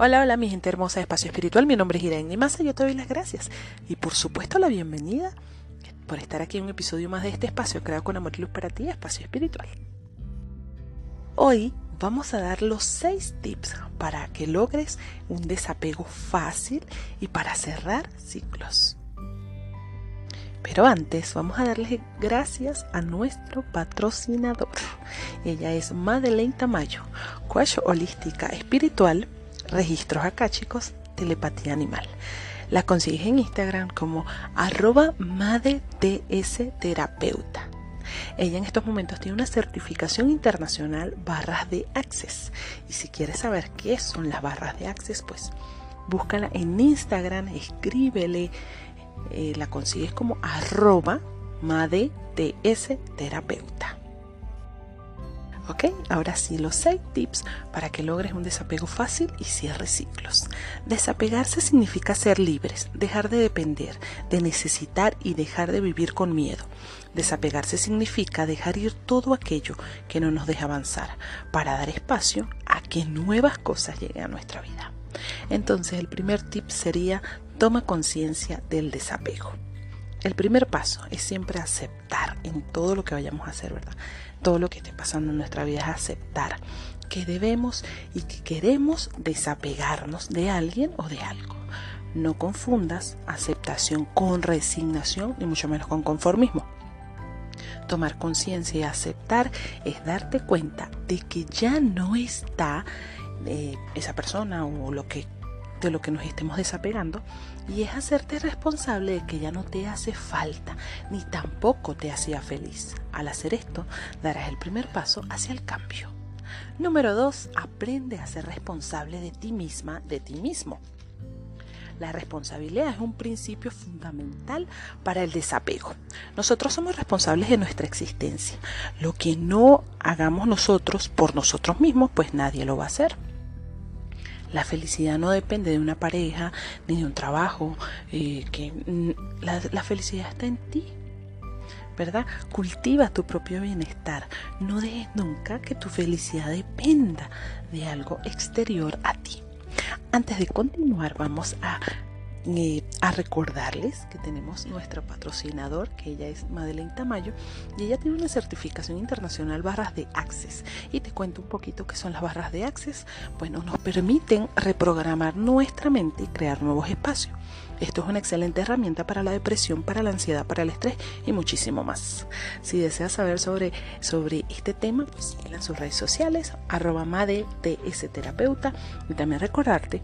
Hola, hola, mi gente hermosa de Espacio Espiritual. Mi nombre es Irene Massa y yo te doy las gracias. Y por supuesto, la bienvenida por estar aquí en un episodio más de este espacio creado con amor y luz para ti, Espacio Espiritual. Hoy vamos a dar los 6 tips para que logres un desapego fácil y para cerrar ciclos. Pero antes vamos a darle gracias a nuestro patrocinador. Ella es Madeleine Tamayo, coach holística espiritual registros acá, chicos, telepatía animal. La consigues en Instagram como arroba terapeuta. Ella en estos momentos tiene una certificación internacional barras de Access. Y si quieres saber qué son las barras de Access, pues búscala en Instagram, escríbele, eh, la consigues como arroba terapeuta. ¿Ok? Ahora sí, los 6 tips para que logres un desapego fácil y cierres ciclos. Desapegarse significa ser libres, dejar de depender, de necesitar y dejar de vivir con miedo. Desapegarse significa dejar ir todo aquello que no nos deja avanzar, para dar espacio a que nuevas cosas lleguen a nuestra vida. Entonces, el primer tip sería toma conciencia del desapego. El primer paso es siempre aceptar en todo lo que vayamos a hacer, ¿verdad? todo lo que esté pasando en nuestra vida es aceptar que debemos y que queremos desapegarnos de alguien o de algo. No confundas aceptación con resignación, ni mucho menos con conformismo. Tomar conciencia y aceptar es darte cuenta de que ya no está eh, esa persona o lo que de lo que nos estemos desapegando y es hacerte responsable de que ya no te hace falta ni tampoco te hacía feliz. Al hacer esto, darás el primer paso hacia el cambio. Número 2. Aprende a ser responsable de ti misma, de ti mismo. La responsabilidad es un principio fundamental para el desapego. Nosotros somos responsables de nuestra existencia. Lo que no hagamos nosotros por nosotros mismos, pues nadie lo va a hacer. La felicidad no depende de una pareja ni de un trabajo, eh, que la felicidad está en ti. ¿verdad? Cultiva tu propio bienestar. No dejes nunca que tu felicidad dependa de algo exterior a ti. Antes de continuar, vamos a a recordarles que tenemos nuestro patrocinador, que ella es Madeleine Tamayo, y ella tiene una certificación internacional barras de Access. Y te cuento un poquito qué son las barras de Access. Bueno, nos permiten reprogramar nuestra mente y crear nuevos espacios. Esto es una excelente herramienta para la depresión, para la ansiedad, para el estrés y muchísimo más. Si deseas saber sobre, sobre este tema, pues en sus redes sociales, arroba terapeuta y también recordarte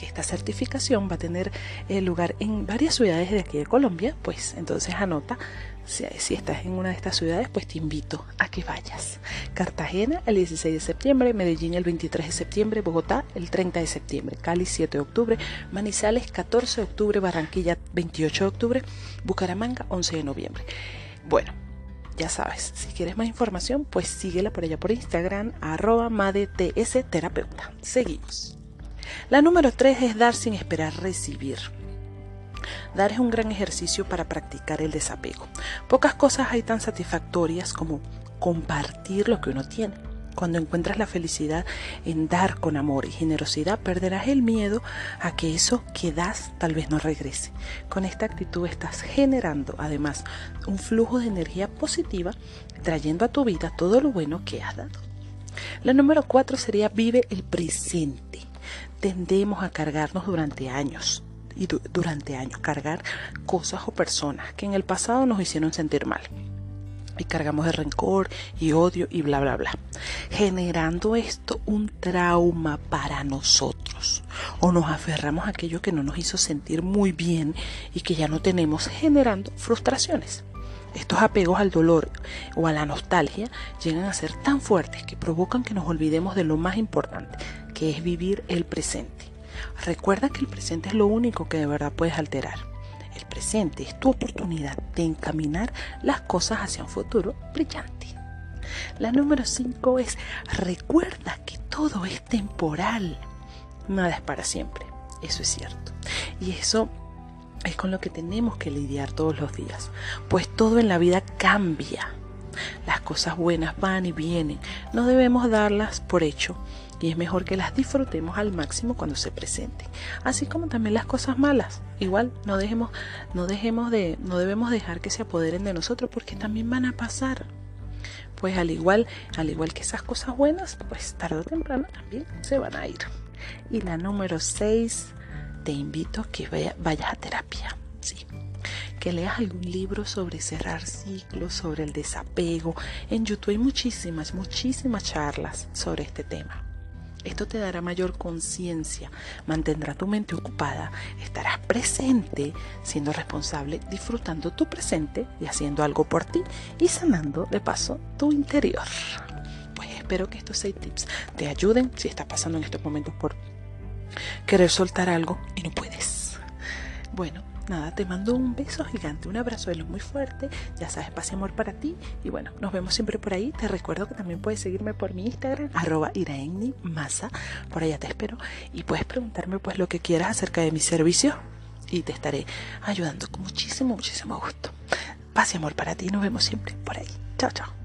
que esta certificación va a tener eh, lugar en varias ciudades de aquí de Colombia, pues entonces anota, si, estás en una de estas ciudades, pues te invito a que vayas. Cartagena el 16 de septiembre, Medellín el 23 de septiembre, Bogotá el 30 de septiembre, Cali 7 de octubre, Manizales 14 de octubre, Barranquilla 28 de octubre, Bucaramanga 11 de noviembre. Bueno, ya sabes, si quieres más información, pues síguela por allá por Instagram, arroba terapeuta. Seguimos. La número 3 es dar sin esperar recibir. Dar es un gran ejercicio para practicar el desapego. Pocas cosas hay tan satisfactorias como compartir lo que uno tiene. Cuando encuentras la felicidad en dar con amor y generosidad, perderás el miedo a que eso que das tal vez no regrese. Con esta actitud estás generando además un flujo de energía positiva, trayendo a tu vida todo lo bueno que has dado. La número 4 sería vive el presente tendemos a cargarnos durante años y durante años cargar cosas o personas que en el pasado nos hicieron sentir mal. Y cargamos de rencor y odio y bla bla bla. Generando esto un trauma para nosotros. O nos aferramos a aquello que no nos hizo sentir muy bien y que ya no tenemos generando frustraciones. Estos apegos al dolor o a la nostalgia llegan a ser tan fuertes que provocan que nos olvidemos de lo más importante, que es vivir el presente. Recuerda que el presente es lo único que de verdad puedes alterar. El presente es tu oportunidad de encaminar las cosas hacia un futuro brillante. La número 5 es recuerda que todo es temporal. Nada es para siempre. Eso es cierto. Y eso es con lo que tenemos que lidiar todos los días, pues todo en la vida cambia, Las cosas buenas van y vienen. No debemos darlas por hecho y es mejor que las disfrutemos al máximo cuando se presenten. Así como también las cosas malas. Igual no dejemos, no dejemos de, no debemos dejar que se apoderen de nosotros porque también van a pasar. Pues al igual, al igual que esas cosas buenas, pues tarde o temprano también se van a ir. Y la número 6, te invito a que vayas a terapia. Sí, que leas algún libro sobre cerrar ciclos, sobre el desapego. En YouTube hay muchísimas, muchísimas charlas sobre este tema. Esto te dará mayor conciencia, mantendrá tu mente ocupada, estarás presente, siendo responsable, disfrutando tu presente y haciendo algo por ti y sanando de paso tu interior. Pues espero que estos seis tips te ayuden si estás pasando en estos momentos por querer soltar algo y no puedes. Bueno, nada, te mando un beso gigante, un abrazo de luz muy fuerte, ya sabes, paz y amor para ti y bueno, nos vemos siempre por ahí. Te recuerdo que también puedes seguirme por mi Instagram, arroba masa, por allá te espero y puedes preguntarme pues lo que quieras acerca de mi servicio y te estaré ayudando con muchísimo, muchísimo gusto. Paz y amor para ti, nos vemos siempre por ahí. Chao, chao.